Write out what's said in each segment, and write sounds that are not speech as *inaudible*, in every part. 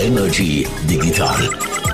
Energy Digital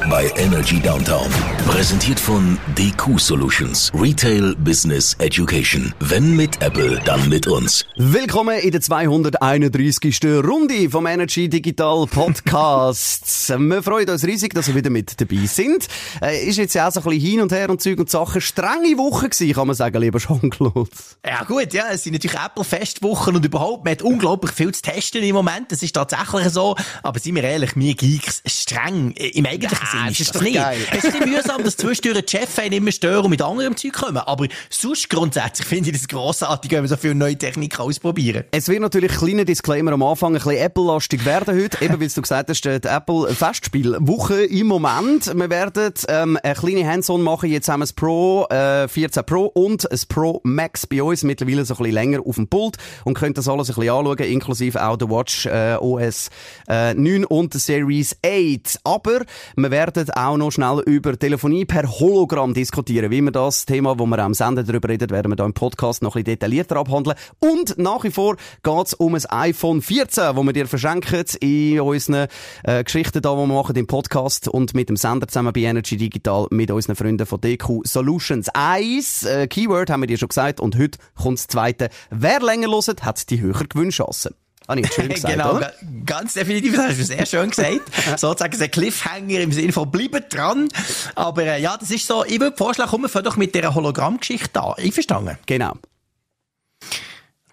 bei Energy Downtown. Präsentiert von DQ Solutions. Retail Business Education. Wenn mit Apple, dann mit uns. Willkommen in der 231. Runde vom Energy Digital Podcast. *laughs* Wir freuen uns riesig, dass ihr wieder mit dabei sind. Äh, ist jetzt ja auch so ein bisschen hin und her und Zeug und Sachen. Strenge Woche gewesen, kann man sagen, lieber Jean-Claude. Ja gut, ja, es sind natürlich Apple-Festwochen und überhaupt, man hat unglaublich viel zu testen im Moment. Das ist tatsächlich so. Aber seien wir ehrlich, wir Geeks, streng im eigentlichen ja, Sinn ist das, ist das nicht. Geil. Es ist ein mühsam, dass zwischendurch die Chefs immer stören und mit anderem Zeug kommen. Aber sonst grundsätzlich finde ich das grossartig, wenn wir so viele neue Technik ausprobieren. Es wird natürlich ein kleiner Disclaimer am Anfang, ein bisschen Apple-lastig werden heute. Eben, wie du gesagt hast, die Apple-Festspielwoche im Moment. Wir werden ähm, eine kleine Hands-on machen. Jetzt haben wir das Pro äh, 14 Pro und das Pro Max bei uns mittlerweile so ein bisschen länger auf dem Pult und könnt das alles ein bisschen anschauen, inklusive auch der Watch äh, OS äh, 9 und der Series 8. Aber wir werden auch noch schnell über Telefonie per Hologramm diskutieren. Wie wir das Thema, wo wir am Sender darüber reden, werden wir da im Podcast noch ein bisschen detaillierter abhandeln. Und nach wie vor geht es um ein iPhone 14, das wir dir verschenken in unseren äh, Geschichten da, die wir machen im Podcast und mit dem Sender zusammen bei Energy Digital mit unseren Freunden von DQ Solutions. Eins äh, Keyword haben wir dir schon gesagt und heute kommt das zweite. Wer länger hört, hat die höhere Gewinnchance. Habe ich schön *laughs* gesagt, Genau, oder? ganz definitiv, das hast du sehr schön gesagt. *laughs* Sozusagen ein Cliffhanger im Sinne von bleiben dran. Aber äh, ja, das ist so, ich würde vorschlagen, komm, wir doch mit dieser Hologrammgeschichte an. Einverstanden? Genau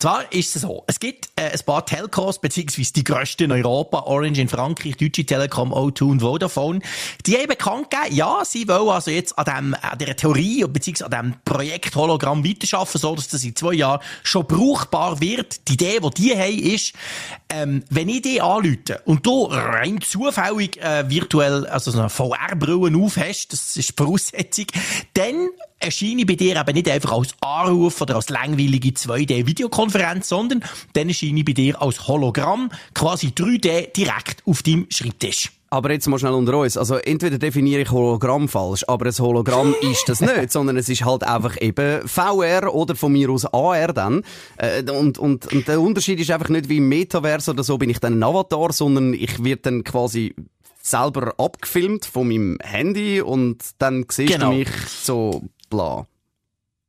zwar ist es so, es gibt äh, ein paar Telcos, beziehungsweise die grössten in Europa, Orange in Frankreich, Deutsche Telekom, O2 und Vodafone, die haben bekannt gegeben, ja, sie wollen also jetzt an, dem, an dieser Theorie, beziehungsweise an diesem Projekt Hologramm weiterarbeiten, so dass das in zwei Jahren schon brauchbar wird. Die Idee, die die haben, ist, ähm, wenn ich die anrufe und du rein zufällig äh, virtuell, also so eine VR-Brille aufhast, das ist die Voraussetzung, dann erscheine bei dir eben nicht einfach als Anruf oder als langweilige 2D-Videokonferenz, sondern dann erscheine ich bei dir als Hologramm, quasi 3D direkt auf deinem Schreibtisch. Aber jetzt mal schnell unter uns. Also, entweder definiere ich Hologramm falsch, aber ein Hologramm *laughs* ist das nicht, sondern es ist halt einfach eben VR oder von mir aus AR dann. Äh, und, und, und der Unterschied ist einfach nicht wie im Metaverse oder so bin ich dann ein Avatar, sondern ich werde dann quasi selber abgefilmt von meinem Handy und dann siehst genau. du mich so bla.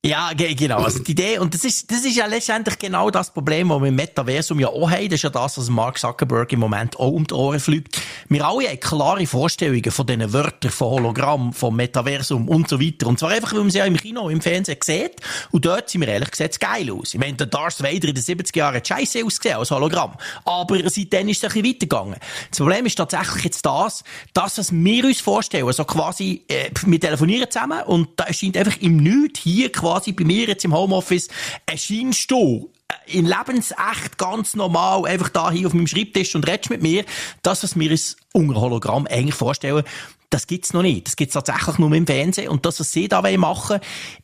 Ja, genau. Also die Idee, und das ist, das ist ja letztendlich genau das Problem, das wir im Metaversum ja auch haben. Das ist ja das, was Mark Zuckerberg im Moment auch um die Ohren fliegt. Wir alle haben klare Vorstellungen von diesen Wörtern, von Hologramm, vom Metaversum und so weiter. Und zwar einfach, weil man sie ja im Kino, im Fernsehen sieht. Und dort sind wir ehrlich gesagt geil aus. Ich meine, der Darth Vader in den 70er Jahren hat scheiße ausgesehen als Hologramm. Aber seitdem ist es ein bisschen weitergegangen. Das Problem ist tatsächlich jetzt das, dass was wir uns vorstellen, also quasi, äh, wir telefonieren zusammen und da erscheint einfach im Nichts hier quasi quasi bei mir jetzt im Homeoffice erscheinst du äh, in lebensecht ganz normal einfach da hier auf meinem Schreibtisch und redest mit mir. Das, was wir uns unter Hologramm eigentlich vorstellen, das gibt's noch nicht. Das gibt's tatsächlich nur im Fernsehen. Und das, was sie da machen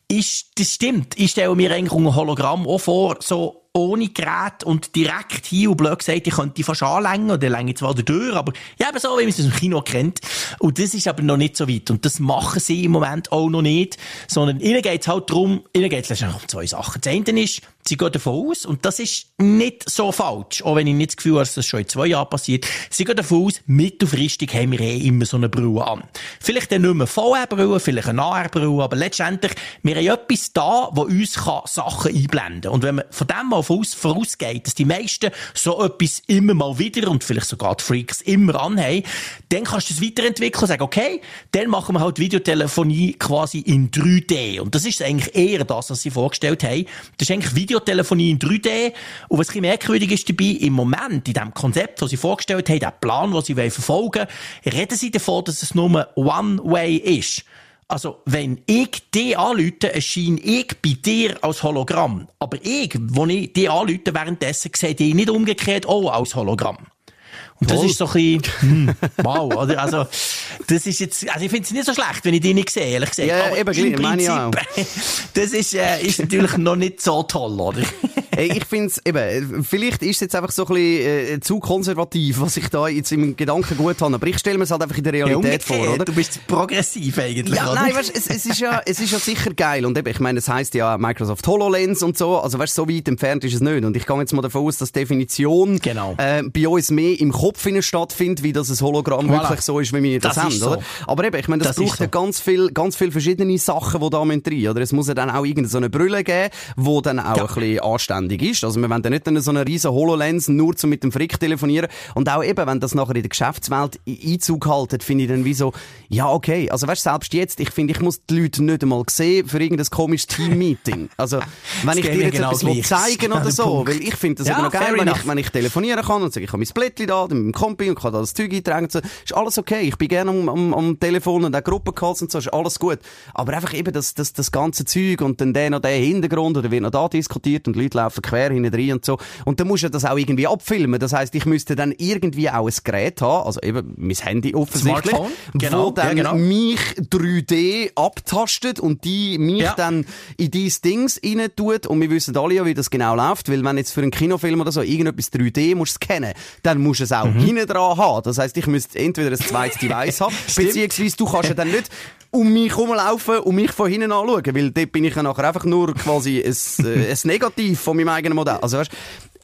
ist, das stimmt. Ich stelle mir eigentlich unter Hologramm auch vor, so ohne Gerät und direkt hier und blöd gesagt, ich könnte die fast anlängen oder länge zwar durch, aber ja, eben so, wie man es dem Kino kennt. Und das ist aber noch nicht so weit. Und das machen sie im Moment auch noch nicht, sondern ihnen geht's halt darum, ihnen geht's letztendlich um zwei Sachen. Das eine ist, sie gehen davon aus, und das ist nicht so falsch, auch wenn ich nicht das Gefühl habe, dass das schon in zwei Jahren passiert, sie gehen davon aus, mittelfristig haben wir eh immer so eine Brille an. Vielleicht dann nicht mehr VR-Brille, vielleicht eine AR-Brille, aber letztendlich, wir haben etwas da, wo uns Sachen einblenden kann. Und wenn man von dem mal voraus, vorausgeht, dass die meisten so etwas immer mal wieder und vielleicht sogar die Freaks immer anhaben, dann kannst du es weiterentwickeln und sagen, okay, dann machen wir halt Videotelefonie quasi in 3D. Und das ist eigentlich eher das, was sie vorgestellt haben. Das ist eigentlich Videotelefonie in 3D. Und was ein merkwürdig ist dabei, im Moment, in dem Konzept, das sie vorgestellt haben, der Plan, den sie verfolgen wollen, reden sie davon, dass es nur One-Way ist. Also, wenn ich dich anrufe, erscheine ich bei dir als Hologramm. Aber ich, wo ich dich anrufe, währenddessen sehe ich nicht umgekehrt auch als Hologramm. Und das ist so ein bisschen, hm, wow, oder? Also, das ist jetzt, also ich finde es nicht so schlecht, wenn ich die nicht sehe, ehrlich gesagt. Ja, Aber eben, im Prinzip, *laughs* das ist, äh, ist natürlich noch nicht so toll, oder? *laughs* Hey, ich finde es eben, vielleicht ist es jetzt einfach so ein bisschen äh, zu konservativ, was ich da jetzt im Gedanken gut habe. Aber ich stelle mir es halt einfach in der Realität ja, vor, oder? Du bist progressiv eigentlich, Ja, oder? nein, weißt, es, es, ist ja, es ist ja sicher geil. Und eben, ich meine, es heisst ja Microsoft HoloLens und so. Also weißt, so weit entfernt ist es nicht. Und ich gehe jetzt mal davon aus, dass die Definition genau. äh, bei uns mehr im Kopf stattfindet, wie das ein Hologramm voilà. wirklich so ist, wie wir das, das haben, so. oder? Aber eben, ich meine, das, das braucht ja so. ganz viel, ganz viel verschiedene Sachen, die da rein müssen oder? Es muss ja dann auch irgendeine Brille geben, die dann auch ja. ein bisschen anständig ist. Also wir wollen dann nicht dann so eine riesen HoloLens nur zum mit dem Frick telefonieren. Und auch eben, wenn das nachher in der Geschäftswelt Einzug haltet, finde ich dann wie so, ja, okay. Also weißt, selbst jetzt, ich finde, ich muss die Leute nicht einmal sehen für irgendein komisches Team-Meeting. Also, *laughs* wenn ich dir jetzt genau etwas zeigen *laughs* oder so, weil ich finde das ja, noch geil, wenn ich, wenn ich telefonieren kann und sage, ich habe mein Blättchen da, mit dem Kompi und kann das Zeug eintragen so, ist alles okay. Ich bin gerne am, am, am Telefon und auch Gruppencalls und so, ist alles gut. Aber einfach eben das, das, das ganze Zeug und dann der noch der Hintergrund oder wird noch da diskutiert und Leute laufen quer hinten rein und so. Und dann musst du das auch irgendwie abfilmen. Das heisst, ich müsste dann irgendwie auch ein Gerät haben, also eben mein Handy offensichtlich, genau. wo dann ja, genau. mich 3D abtastet und die mich ja. dann in diese Dings rein tut. Und wir wissen alle ja, wie das genau läuft, weil wenn jetzt für einen Kinofilm oder so irgendetwas 3D musst scannen, dann musst du es auch mhm. hinten dran haben. Das heisst, ich müsste entweder ein zweites Device haben, *laughs* beziehungsweise du kannst ja dann nicht um mich herumlaufen und mich von hinten anschauen, weil dort bin ich ja nachher einfach nur quasi ein, *laughs* äh, ein Negativ von meinem eigenen Modell. Also weißt,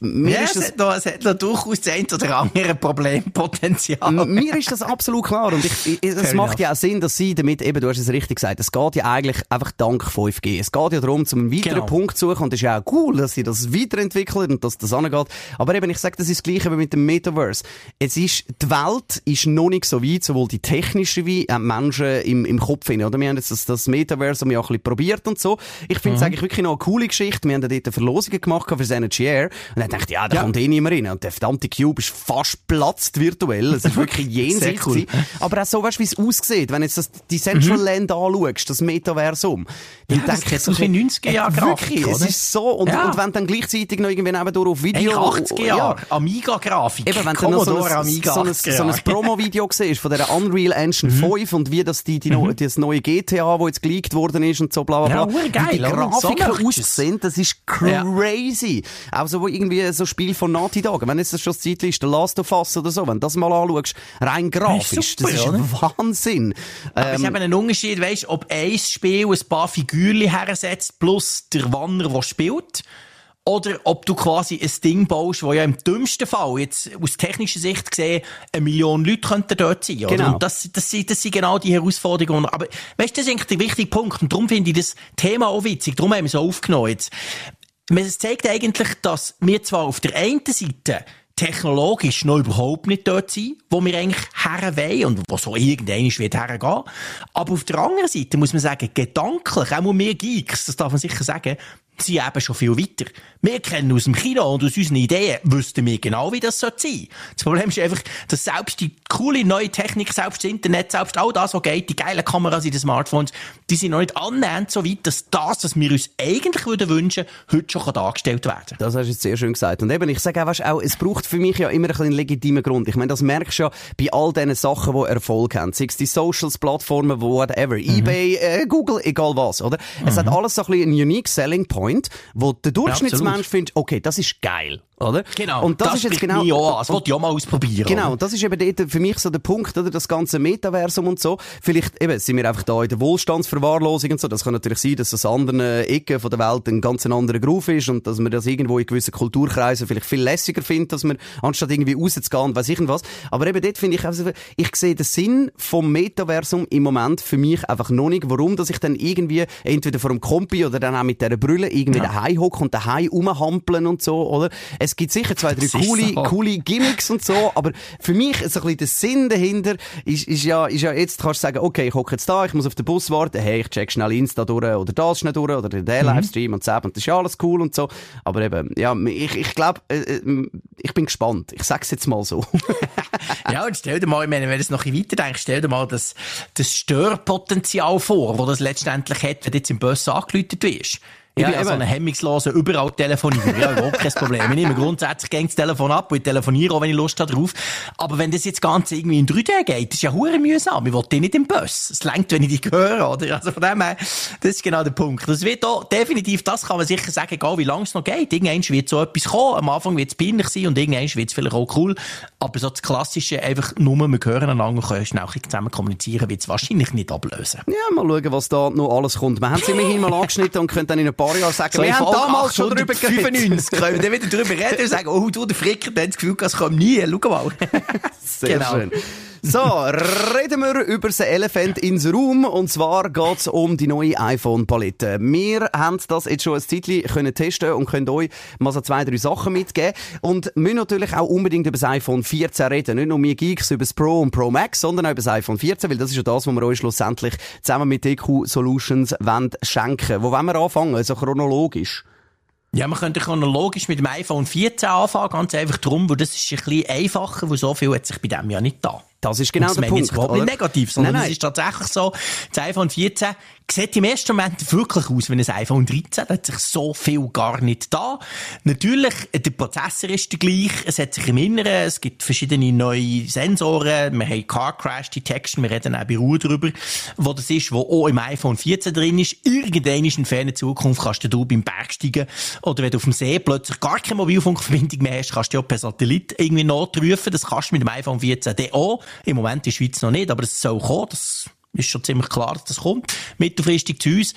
mir ja, ist das, es, hat noch, es hat noch durchaus das ein oder andere Problempotenzial. Mir ist das absolut klar. Und ich, *laughs* es macht ja auch Sinn, dass sie damit, eben, du hast es richtig gesagt, es geht ja eigentlich einfach dank 5G. Es geht ja darum, zum einen weiteren genau. Punkt zu suchen. Und es ist ja auch cool, dass sie das weiterentwickeln und dass das angeht. Aber eben, ich sage, das ist das Gleiche wie mit dem Metaverse. Es ist, die Welt ist noch nicht so weit, sowohl die technische wie auch Menschen im, im Kopf hin, oder? Wir haben jetzt das, das Metaverse ja ein bisschen probiert und so. Ich finde es mhm. eigentlich wirklich noch eine coole Geschichte. Wir haben da dort Verlosungen gemacht für das Energy Air. Und dann dachte ja, da ja. kommt eh niemand rein. Und der verdammte Cube ist fast platzt virtuell. Es ist wirklich *laughs* jenseits. Cool. Aber auch so, weißt du, wie es aussieht, wenn jetzt das Decentraland mhm. anschaust, das Metaversum. Dann ja, denke ich so, 90er Jahre Wirklich, es ist so. Und, ja. und wenn dann gleichzeitig noch irgendwie nebendurch auf Video... Hey, 80er Jahre, ja. Amiga-Grafik. Eben, wenn du noch so ein, so ein, so ein Promo-Video siehst von der Unreal Engine mhm. 5 und wie das, die, die mhm. Das neue GTA, das jetzt geleakt worden ist und so bla bla bla. Ja, geil, wie die Grafiken so aussehen, das ist crazy. Ja. Auch so, irgendwie so Spiel von Naughty Dog, wenn das schon das Zeit ist, der Last of Us oder so, wenn du das mal anschaust, rein grafisch, das ist, super, das ist Wahnsinn. Aber ähm, es ist eben ein Unterschied, weißt, ob ein Spiel ein paar Figürchen hersetzt, plus der Wanner, der spielt, oder ob du quasi ein Ding baust, wo ja im dümmsten Fall, jetzt aus technischer Sicht gesehen, eine Million Leute könnten dort sein. Oder? Genau. Und das, das, sind, das sind genau die Herausforderungen. Aber weißt du, das ist eigentlich der wichtige Punkt. Und darum finde ich das Thema auch witzig. Darum haben wir es auch aufgenommen jetzt. Es zeigt eigentlich, dass wir zwar auf der einen Seite technologisch noch überhaupt nicht dort sind, wo wir eigentlich herwollen und wo so irgendein wird hergehen. Aber auf der anderen Seite muss man sagen, gedanklich, auch mehr Geeks, das darf man sicher sagen, sind eben schon viel weiter. Wir kennen aus dem Kino und aus unseren Ideen wüssten wir genau, wie das sein soll. Das Problem ist einfach, dass selbst die coole neue Technik, selbst das Internet, selbst all das, was geht, die geilen Kameras in den Smartphones, die sind noch nicht annähernd so weit, dass das, was wir uns eigentlich würden wünschen, heute schon dargestellt werden Das hast du jetzt sehr schön gesagt. Und eben, ich sage auch, auch, es braucht für mich ja immer ein einen legitimen Grund. Ich meine, das merkst du ja bei all diesen Sachen, die Erfolg haben. Sei es die Socials, Plattformen, whatever, mhm. Ebay, äh, Google, egal was, oder? Mhm. Es hat alles so ein bisschen einen unique selling point, wo der Durchschnittsmensch ja, findet, okay, das ist geil. Oder? Genau. Und das, das ist jetzt genau. Ja, das wollte ich auch mal ausprobieren. Genau. Und das ist eben dort für mich so der Punkt, oder? Das ganze Metaversum und so. Vielleicht, eben, sind wir einfach da in der Wohlstandsverwahrlosung und so. Das kann natürlich sein, dass an anderen Ecken von der Welt ein ganz anderer Groove ist und dass man das irgendwo in gewissen Kulturkreisen vielleicht viel lässiger findet, dass man, anstatt irgendwie rauszugehen und weiss ich was. Aber eben dort finde ich, also, ich sehe den Sinn vom Metaversum im Moment für mich einfach noch nicht. Warum, dass ich dann irgendwie entweder vor dem Kompi oder dann auch mit dieser Brille irgendwie ja. daheim hocke und daheim rumhampeln und so, oder? Es gibt sicher zwei, drei coole, so. coole Gimmicks und so, aber für mich ist so ein bisschen der Sinn dahinter, ist, ist ja, ist ja jetzt kannst du sagen, okay, ich hocke jetzt da, ich muss auf den Bus warten, hey, ich check schnell Insta durch oder das schnell durch oder den mhm. Livestream und so, und das ist ja alles cool und so. Aber eben, ja, ich, ich glaube, äh, äh, ich bin gespannt. Ich sag's jetzt mal so. *laughs* ja, und stell dir mal, wenn du es noch ein weiter denkst, stell dir mal das, das Störpotenzial vor, das das letztendlich hat, wenn du jetzt im Bus angeläutet wirst. Ja, ja, so einen hemmungslosen überall telefonieren. Ja, überhaupt kein Problem. Ich nehme grundsätzlich gegen das Telefon ab und ich telefoniere auch, wenn ich Lust habe drauf. Aber wenn das jetzt ganz irgendwie in 3D geht, ist ja hure mühsam. Ich will die nicht im Bus. Es längt, wenn ich die höre, oder? Also von dem her, das ist genau der Punkt. Das wird auch definitiv, das kann man sicher sagen, egal wie lange es noch geht. Irgendwann wird so etwas kommen. Am Anfang wird es peinlich sein und irgendwann wird es vielleicht auch cool. Aber so das Klassische, einfach nur, wir hören einander und können schnell zusammen kommunizieren, wird es wahrscheinlich nicht ablösen. Ja, mal schauen, was da noch alles kommt. Wir haben es immerhin mal angeschnitten und können dann in ein paar Jahren sagen, so, wir haben damals schon drüber geredet. 95 können wir dann wieder drüber reden und sagen, oh, du, der Fricker, der hat das Gefühl, es kommt nie. Schau mal. *laughs* Sehr genau. schön. So, reden wir über den Elephant ins Raum. Und zwar geht's um die neue iPhone-Palette. Wir haben das jetzt schon ein Zeitchen können testen und können euch mal so zwei, drei Sachen mitgeben. Und müssen natürlich auch unbedingt über das iPhone 14 reden. Nicht nur wir Geeks über das Pro und Pro Max, sondern auch über das iPhone 14, weil das ist ja das, was wir euch schlussendlich zusammen mit EQ Solutions wollen schenken. Wo wollen wir anfangen? Also chronologisch. Ja, man könnte chronologisch mit dem iPhone 14 anfangen, ganz einfach drum, weil das ist ein bisschen einfacher, weil so viel hat sich bei dem ja nicht da. Das ist genau der Punkt. Jetzt überhaupt nicht negativ, sondern nein, nein. es ist tatsächlich so, das iPhone 14 sieht im ersten Moment wirklich aus wie ein iPhone 13. Da hat sich so viel gar nicht da. Natürlich, der Prozessor ist der gleich. Es hat sich im Inneren, es gibt verschiedene neue Sensoren. Wir haben Car Crash Detection. Wir reden auch bei Ruhe darüber, wo das ist, wo auch im iPhone 14 drin ist. Irgendwann in ferner Zukunft kannst du beim Bergsteigen oder wenn du auf dem See plötzlich gar keine Mobilfunkverbindung mehr hast, kannst du ja per Satellit irgendwie notrufen. Das kannst du mit dem iPhone 14 auch. Im Moment in der Schweiz noch nicht, aber es soll kommen. Das ist schon ziemlich klar, dass das kommt. Mittelfristig zu uns.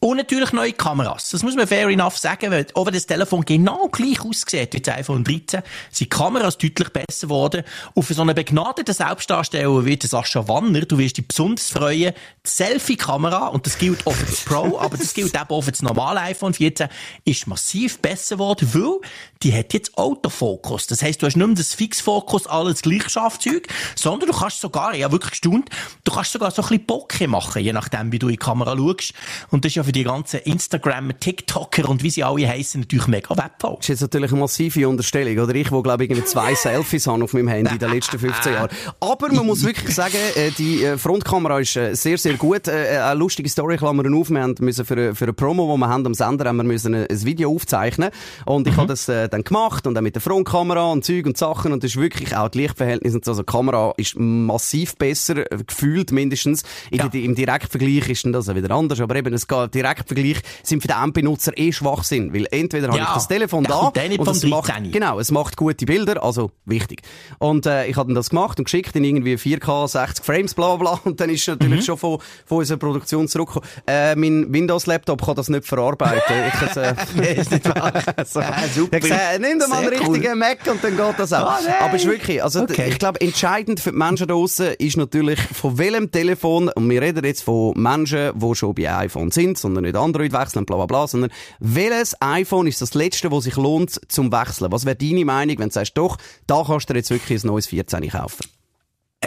Und natürlich neue Kameras. Das muss man fair enough sagen, weil auch wenn das Telefon genau gleich aussieht wie das iPhone 13, sind Kameras deutlich besser geworden. Und für so einen begnadeten Selbstdarsteller wie Sascha Wanner, du wirst dich besonders freuen, die Selfie-Kamera, und das gilt auch für das Pro, *laughs* aber das gilt eben auch für das normale iPhone 14, ist massiv besser geworden, weil die hat jetzt Autofokus. Das heisst, du hast nicht mehr das Fixfokus, alles Gleichschafzeug, sondern du kannst sogar, habe wirklich gestaunt, du kannst sogar so bisschen Bokeh machen, je nachdem, wie du in die Kamera schaust. Und das ist ja für die ganzen Instagram, TikToker und wie sie alle heißen natürlich mega wertvoll. Das ist jetzt natürlich eine massive Unterstellung, oder? Ich, wo glaube ich zwei Selfies habe auf meinem Handy in den letzten 15 Jahren. Aber man muss wirklich sagen, äh, die äh, Frontkamera ist äh, sehr, sehr gut. Eine lustige Story, Klammern auf. Wir müssen für, für eine Promo, die wir haben am Sender, haben wir müssen ein Video aufzeichnen. Und ich mhm. habe das dann gemacht und dann mit der Frontkamera und Zeug und Sachen und das ist wirklich auch das Lichtverhältnis und so. Also die Kamera ist massiv besser gefühlt mindestens. Ja. Im Direktvergleich ist das wieder anders, aber eben es geht Direktvergleich sind für den Endbenutzer eh Schwachsinn, weil entweder ja. habe ich das Telefon da und es macht, genau, es macht gute Bilder, also wichtig. Und äh, ich habe dann das gemacht und geschickt in irgendwie 4K 60 Frames bla bla und dann ist natürlich mhm. schon von, von unserer Produktion zurückgekommen. Äh, mein Windows Laptop kann das nicht verarbeiten. ich äh, *laughs* nee, ist nicht wahr. *laughs* so. ja, super. Ich gesagt, nimm doch mal einen richtigen cool. Mac und dann geht das auch. Oh, Aber es ist wirklich, also okay. ich glaube entscheidend für die Menschen draußen ist natürlich von welchem Telefon und wir reden jetzt von Menschen, die schon bei iPhone sind, sondern nicht Android wechseln, bla bla bla, sondern welches iPhone ist das letzte, das sich lohnt zum Wechseln? Was wäre deine Meinung, wenn du sagst, doch, da kannst du jetzt wirklich ein neues 14 kaufen?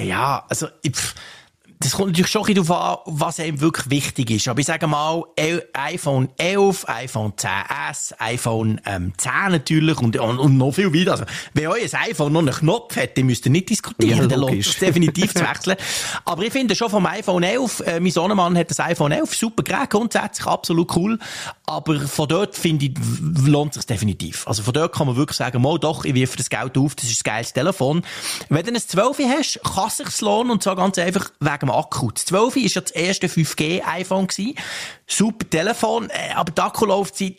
Ja, also, ich, das kommt natürlich schon darauf an, was einem wirklich wichtig ist. Aber ich sage mal, iPhone 11, iPhone 10s, iPhone ähm, 10 natürlich und, und, und noch viel weiter. Also, wenn euer iPhone noch einen Knopf hat, dann müsst ihr nicht diskutieren. Ja, dann lohnt es definitiv zu wechseln. *laughs* Aber ich finde schon vom iPhone 11, äh, mein Sohnemann hat das iPhone 11, super Gerät, grundsätzlich absolut cool. Aber von dort, finde ich, lohnt es sich definitiv. Also von dort kann man wirklich sagen, mal doch, ich wirf das Geld auf, das ist ein geiles Telefon. Wenn du ein 12 hast, kann es sich lohnen und zwar ganz einfach wegen Akku. Das 12 war ja das erste 5G-iPhone. Super Telefon, äh, aber die Akkulaufzeit,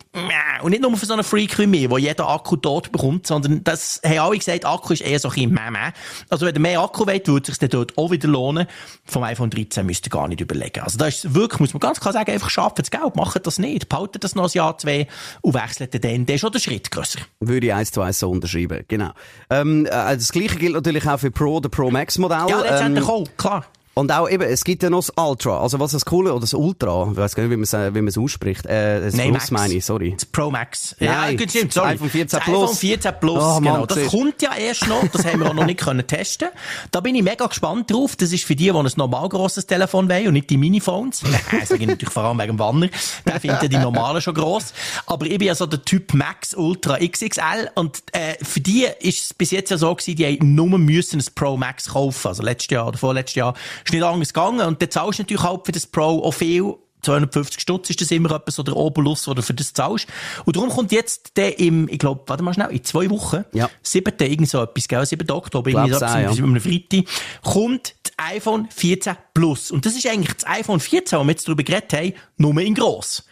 und nicht nur für so einen Freak wie mir, wo jeder Akku tot bekommt, sondern das haben alle gesagt, Akku ist eher so ein bisschen meh, Also wenn ihr mehr Akku wollt, würde es sich dort auch wieder lohnen. Vom iPhone 13 müsst ihr gar nicht überlegen. Also da ist wirklich, muss man ganz klar sagen, einfach schaffen das Geld, macht das nicht, behaltet das noch ein Jahr, zwei und wechselt dann, dann ist schon der Schritt grösser. Würde ich eins zu eins so unterschreiben, genau. Ähm, äh, das Gleiche gilt natürlich auch für Pro, der Pro Max Modell. Ja, letztendlich ähm, auch, klar. Und auch eben, es gibt ja noch das Ultra. Also was das Coole, oder das Ultra, ich weiß gar nicht, wie man es, wie man es ausspricht. Äh, das Nein, Plus Max. meine ich, sorry. Das Pro Max. Nein, ja, stimmt, sorry. iPhone 14 Plus. iPhone 14 Plus, oh, genau. Mann, das kommt ja erst noch, das haben wir auch noch nicht können testen. Da bin ich mega gespannt drauf. Das ist für die, die ein normal grosses Telefon wollen und nicht die Miniphones. *laughs* Nein, sage ich natürlich vor allem wegen dem Wanner. Der findet ja die normalen schon gross. Aber ich bin ja so der Typ Max Ultra XXL und äh, für die ist es bis jetzt ja so gewesen, die haben nur müssen ein Pro Max kaufen. Also letztes Jahr oder vorletztes Jahr ist nicht anders gegangen und dann zahlst du natürlich halt für das Pro auch viel 250 Stutz ist das immer etwas, so der Obolus, oder für das zahlst. Und darum kommt jetzt der im, ich glaube, warte mal schnell, in zwei Wochen, Ja. 7. irgend so etwas, gell, 7. Oktober, irgendwie so etwas, ja. einem Freitag, kommt das iPhone 14 Plus. Und das ist eigentlich das iPhone 14, wo wir jetzt darüber geredet haben, nur in gross.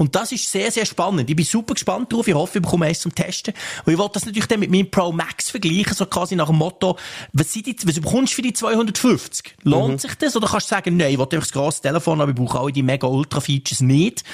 Und das ist sehr, sehr spannend. Ich bin super gespannt drauf. Ich hoffe, ich bekomme eins zum Testen. Und ich wollte das natürlich dann mit meinem Pro Max vergleichen, so quasi nach dem Motto, was, sind die, was bekommst du für die 250? Lohnt Mhm. sich das? Oder kannst du sagen, nein, ich will einfach das grosse Telefon, aber ich brauche alle die mega Ultra-Features nicht?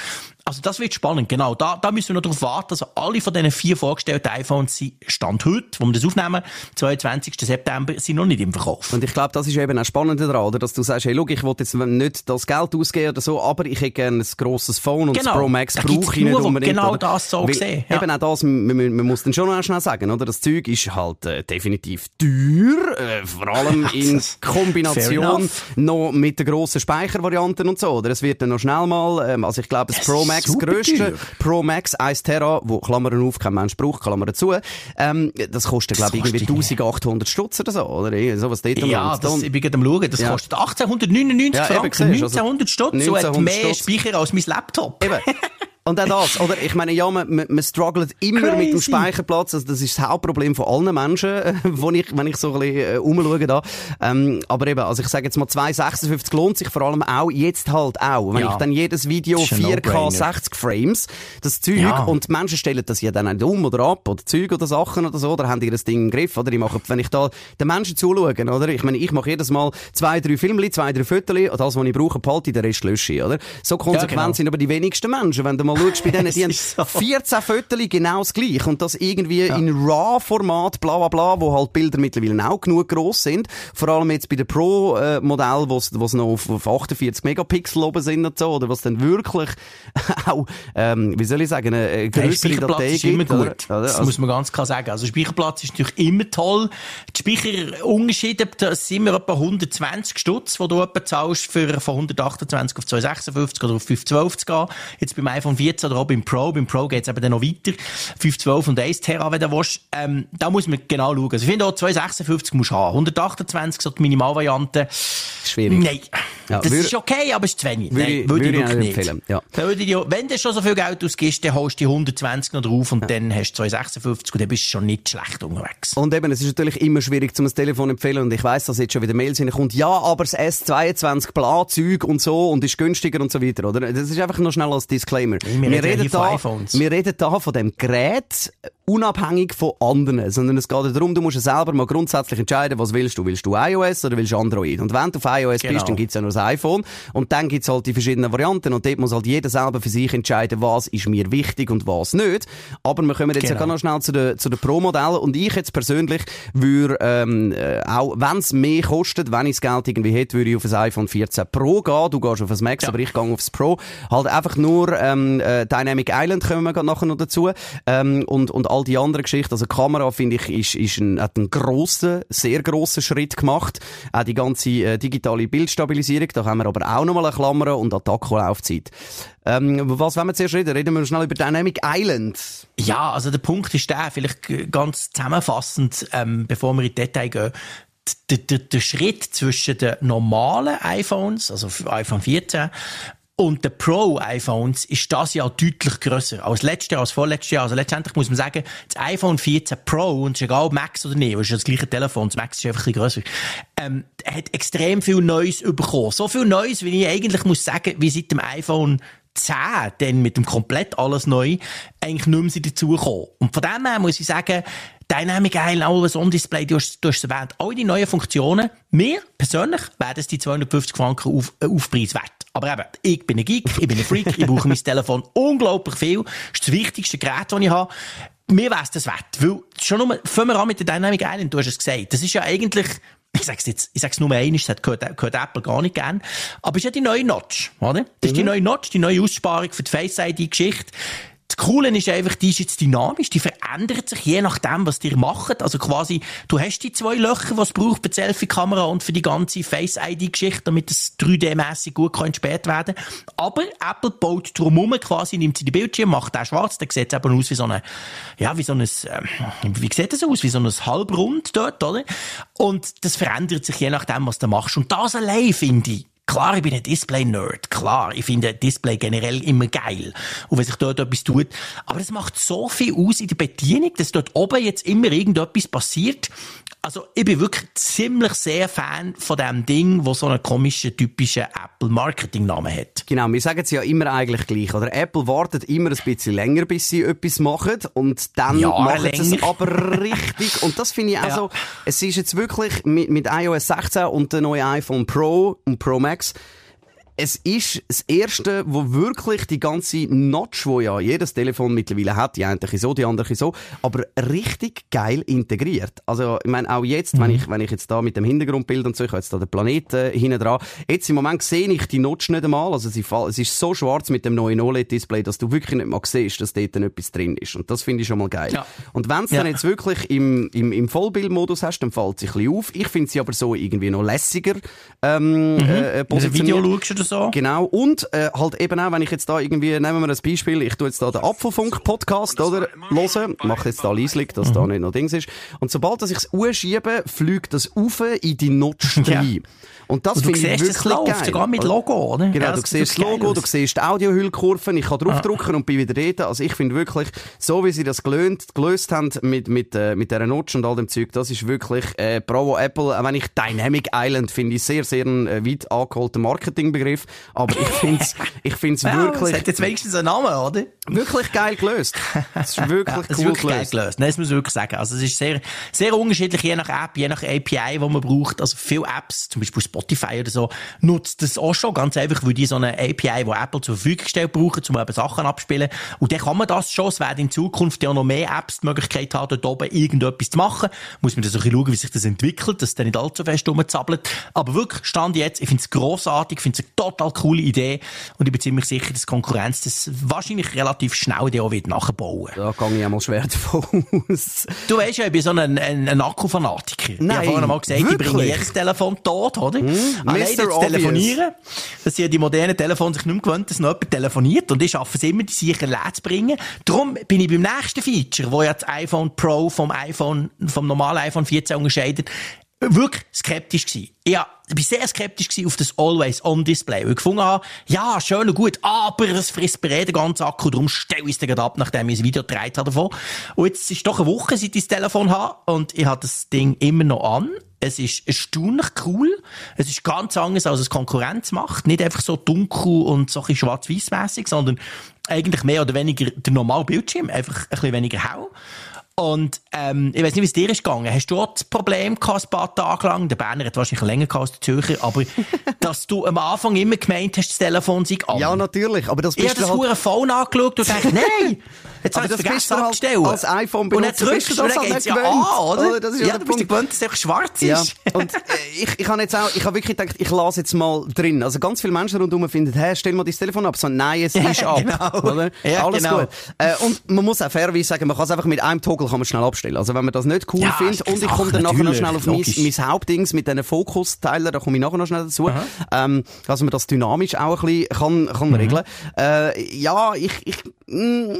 Also das wird spannend, genau. Da, da müssen wir noch darauf warten. Also alle von diesen vier vorgestellten iPhones sind Stand heute, wo wir das aufnehmen, 22. September, sind noch nicht im Verkauf. Und ich glaube, das ist eben auch spannend daran, oder? dass du sagst, hey, schau, ich will jetzt nicht das Geld ausgeben oder so, aber ich hätte gerne ein grosses Phone und Genau. das Pro Max brauche ich nicht unbedingt. genau oder? das so Weil sehen, ja. Eben auch das, man, man, man muss dann schon noch schnell sagen, oder? Das Zeug ist halt äh, definitiv teuer, äh, vor allem *laughs* in Kombination noch mit den grossen Speichervarianten und so, oder? Es wird dann noch schnell mal, ähm, also ich glaube, das Pro ist Max grösste. Pro Max 1 Terra, wo Klammern auf, kein Mensch braucht, Klammern zu, ähm, das kostet, glaube ich, irgendwie 1800 Stutz oder so, oder? Sowas dort Ja, das, ich bin gerade am schauen. Das Ja. kostet 1899 Ja, Franken. siehst du, also 1900 Stutz. So hat 1900 mehr Stutz. Speicher als mein Laptop. Eben. *laughs* Und auch das, oder? Ich meine, ja, man, man, man struggelt immer Crazy. mit dem Speicherplatz. Also das ist das Hauptproblem von allen Menschen, äh, *laughs* wo ich, wenn ich so ein bisschen äh, umschaue da. Ähm, aber eben, also ich sage jetzt mal, 256 lohnt sich vor allem auch, jetzt halt auch. Wenn Ja. ich dann jedes Video Das ist ein 4K No-Brainer. 60 Frames, das Zeug, Ja. und die Menschen stellen das ja dann nicht um oder ab, oder Zeug oder Sachen oder so, oder haben die das Ding im Griff, oder? Ich mache, wenn ich da den Menschen zuschaue, oder? Ich meine, ich mache jedes Mal zwei, drei Filmli, zwei, drei Fotos, und das, was ich brauche, behalte ich, den Rest lösche ich, oder? So konsequent genau. sind aber die wenigsten Menschen. Wenn du mal schaust, bei *laughs* denen, die haben ist so. 14 Fotos genau das gleiche. Und das irgendwie in RAW-Format, bla, bla, bla, wo halt Bilder mittlerweile auch genug gross sind. Vor allem jetzt bei den Pro-Modell, wo es noch auf, auf 48 Megapixel oben sind und so, oder was dann wirklich *laughs* auch, ähm, wie soll ich sagen, eine, eine Hey, Datei ist immer gut. Oder? Das Also- muss man ganz klar sagen. Also Speicherplatz ist natürlich immer toll. Die Speicherunterschiede, das sind immer etwa 120 Stutz, die du etwa zahlst für von 128 auf 256 oder auf 512 zu gehen. Jetzt beim iPhone 14 oder auch beim Pro. Beim Pro geht es eben dann noch weiter. 512 und 1 Terra, wenn du willst. Ähm, da muss man genau schauen. Also ich finde auch 256 musst du haben. 128 so die Minimalvariante. Schwierig. Nein. Ja, das ist okay, aber es ist zu wenig. würde Nein, ich- würde würde ich wirklich nicht ja. Würde ich, ja- wenn du schon so viel Geld ausgibst, dann holst du die 120 noch drauf und dann hast du 256 und dann bist du schon nicht schlecht unterwegs. Und eben, es ist natürlich immer schwierig, zum Telefon empfehlen. Und ich weiss, dass jetzt schon wieder Mails hinkommt. Ja, aber das S22 Bla-Zeug und so und ist günstiger und so weiter, oder? Das ist einfach noch schnell als Disclaimer. wir reden ja hier von da, wir reden da von dem Gerät unabhängig von anderen. Sondern es geht ja darum, du musst ja selber mal grundsätzlich entscheiden, was willst du? Willst du iOS oder willst du Android? Und wenn du auf iOS Genau. bist, dann gibt's ja nur das iPhone. Und dann gibt's halt die verschiedenen Varianten. Und dort muss halt jeder selber für sich entscheiden, was ist mir wichtig und was nicht. Aber wir kommen jetzt ja Genau. gerade noch schnell zu den, zu den Pro-Modellen. Und ich jetzt persönlich würde, ähm, äh, auch wenn es mehr kostet, wenn ich das Geld irgendwie hätte, würde ich auf ein iPhone 14 Pro gehen. Du gehst auf ein Max, Ja. aber ich gehe aufs Pro. Halt einfach nur ähm, äh, Dynamic Island kommen wir nachher noch dazu. Ähm, und, und all die anderen Geschichten. Also Kamera, finde ich, ist, ist ein, hat einen grossen, sehr grossen Schritt gemacht. Auch die ganze äh, digitale Bildstabilisierung. Da haben wir aber auch nochmal eine Klammer und Akkulaufzeit. Ähm, was wollen wir zuerst reden? Reden wir schnell über Dynamic Island. Ja, also der Punkt ist der, vielleicht ganz zusammenfassend, ähm, bevor wir in Detail gehen, der, der, der Schritt zwischen den normalen iPhones, also iPhone 14, und den Pro-iPhones ist das Jahr deutlich grösser als letztes Jahr, als vorletztes Jahr. Also letztendlich muss man sagen, das iPhone 14 Pro, und es ist egal Max oder nicht, es ist ja das gleiche Telefon, das Max ist einfach ein bisschen grösser, ähm, hat extrem viel Neues bekommen. So viel Neues, wie ich eigentlich muss sagen, wie seit dem iPhone 10, dann mit dem komplett alles neu, eigentlich nicht mehr dazugekommen. Und von dem her muss ich sagen, Dynamic Island, Always On Display, du hast, du hast es erwähnt, all die neuen Funktionen, mir persönlich werden es die 250 Franken auf, äh, Aufpreis wert. Aber eben, ich bin ein Geek, ich bin ein Freak, ich brauche mein *laughs* Telefon unglaublich viel. Das ist das wichtigste Gerät, das ich habe. Mir wäre es das wert. Weil, schon nur, fangen wir an mit der Dynamic Island, du hast es gesagt. Das ist ja eigentlich, ich sag's jetzt, ich sag's nur einmal, das gehört, gehört Apple gar nicht gern. Aber es ist ja die neue Notch, oder? Das ist die neue Notch, die neue Aussparung für die Face-ID-Geschichte. Das Coole ist einfach, die ist jetzt dynamisch, die verändert sich je nachdem, was ihr macht. Also quasi, du hast die zwei Löcher, es braucht für die Selfie-Kamera und für die ganze Face-ID-Geschichte, damit es 3D-mässig gut kann entsperrt werden Aber Apple baut drumherum quasi, nimmt sie die Bildschirme, macht den schwarz, dann sieht es eben aus wie so eine, ja, wie so ein, ähm, wie sieht das aus? Wie so ein Halbrund dort, oder? Und das verändert sich je nachdem, was du machst. Und das allein, finde ich, Klar, ich bin ein Display-Nerd. Klar, ich finde Display generell immer geil. Und wenn sich dort etwas tut. Aber es macht so viel aus in der Bedienung, dass dort oben jetzt immer irgendetwas passiert. Also, ich bin wirklich ziemlich sehr Fan von dem Ding, wo so einen komischen, typischen Apple-Marketing-Namen hat. Genau, wir sagen es ja immer eigentlich gleich, oder? Apple wartet immer ein bisschen länger, bis sie etwas machen und dann Ja, machen sie es aber richtig. Und das finde ich auch *laughs* Ja. so, es ist jetzt wirklich mit, mit iOS 16 und dem neuen iPhone Pro und Pro Max, es ist das erste, wo wirklich die ganze Notch, wo ja jedes Telefon mittlerweile hat, die eine so, die andere so, aber richtig geil integriert. Also, ich meine, auch jetzt, wenn ich, wenn ich jetzt da mit dem Hintergrundbild und so, ich habe jetzt da den Planeten hinten dran, jetzt im Moment sehe ich die Notch nicht einmal, also sie fall, es ist so schwarz mit dem neuen OLED-Display, dass du wirklich nicht mal siehst, dass dort etwas drin ist. Und das finde ich schon mal geil. Ja. Und wenn es Ja. dann jetzt wirklich im, im, im Vollbildmodus hast, dann fällt es ein bisschen auf. Ich finde sie aber so irgendwie noch lässiger, ähm, äh, Wenn du ein positioniert. Video schaust oder so. Genau. Und äh, halt eben auch, wenn ich jetzt da irgendwie, nehmen wir ein Beispiel, ich tue jetzt da den Apfelfunk-Podcast, oder? Hören, mache jetzt da leislich, dass Mhm. da nicht noch Dings ist. Und sobald dass ich es anschiebe, fliegt das auf in die Notch Ja. Und das finde ich wirklich läuft, geil. sogar mit Logo, oder? Genau, Ja, du das siehst das Logo, geil du siehst die Audiohüllkurven, ich kann draufdrücken und bin wieder dort. Also ich finde wirklich, so wie sie das gelöst, gelöst haben mit, mit, äh, mit dieser Notch und all dem Zeug, das ist wirklich, äh, bravo Apple, auch wenn ich Dynamic Island finde ich sehr, sehr ein äh, weit angeholter Marketingbegriff, aber ich finde es *laughs* ich find's Ja, wirklich, Es hat jetzt wenigstens einen Namen, oder? wirklich geil gelöst. Es ist *laughs* wirklich Ja, das ist cool wirklich geil gelöst. gelöst. Nein, das muss ich wirklich sagen. Also, es ist sehr, sehr unterschiedlich, je nach App, je nach API, die man braucht. Also, viele Apps, zum Beispiel Spotify oder so, nutzt das auch schon ganz einfach, weil die so eine API, die Apple zur Verfügung gestellt brauchen, um eben Sachen abzuspielen. Und dann kann man das schon. Es werden in Zukunft ja noch mehr Apps die Möglichkeit haben, dort oben irgendetwas zu machen. Muss man dann so ein bisschen schauen, wie sich das entwickelt, dass es dann nicht allzu fest rumzappelt. Aber wirklich, Stand jetzt, ich finde es grossartig, ich finde es eine total coole Idee. Und ich bin ziemlich sicher, dass Konkurrenz das wahrscheinlich relativ schnell dann auch wird nachbauen. Da gehe ich einmal schwer davon aus. Du weißt ja, ich bin so ein, ein, ein Akkufanatiker. ich Nein, habe vorhin mal gesagt, ich wirklich? bringe jedes Telefon tot, oder? Hm, Allein Obvious. telefonieren. Das sind ja die modernen Telefone sich nicht mehr gewöhnt, dass noch jemand telefoniert. Und ich schaffe es immer, die sicher leer zu bringen. Darum bin ich beim nächsten Feature, wo ja das iPhone Pro vom iPhone, vom normalen iPhone 14 unterscheidet, wirklich skeptisch gewesen. Ja, ich bin sehr skeptisch auf das Always-On-Display. Weil ich gefunden habe, ja, schön und gut, aber es frisst bei den ganzen Akku, darum stelle ich es gerade ab, nachdem ich ein Video gedreht habe davon. Und jetzt ist doch eine Woche, seit ich das Telefon habe, und ich habe das Ding immer noch an. Es ist erstaunlich cool. Es ist ganz anders, als es Konkurrenz macht. Nicht einfach so dunkel und so schwarz-weiß-mässig, sondern eigentlich mehr oder weniger der normale Bildschirm, einfach ein bisschen weniger hell. Und ähm, ich weiß nicht, wie es dir ist gegangen. Hast du auch das Problem gehabt, ein paar Tage lang? Der Berner hat wahrscheinlich länger gehabt als der Zürcher, aber *laughs* dass du am Anfang immer gemeint hast, das Telefon sei an. Ja, natürlich, aber das ich bist habe das halt... hure Phone angeschaut und dachte, nein, jetzt habe ich vergessen halt als iPhone Und dann drückst du und das dann halt geht's ja an, oder? oder? Das ist ja ja, der du bist gewöhnt, dass es einfach schwarz Ja, ist. *laughs* und äh, ich, ich habe jetzt auch, ich habe wirklich gedacht, ich lasse jetzt mal drin. Also ganz viele Menschen rundherum finden, hä, stell mal dein Telefon ab. So, nein, es *laughs* ist ab. genau. Alles genau. gut. Äh, und man muss auch fairerweise sagen, man kann es einfach mit einem Toggle kann man schnell abstellen. Also wenn man das nicht cool Ja, findet ist und ich komme dann nachher noch schnell auf mein, mein Hauptdings mit diesen Fokus-Teilen, da komme ich nachher noch schnell dazu, ähm, dass man das dynamisch auch ein bisschen kann, kann Mhm. regeln. Äh, ja, ich, ich, mm,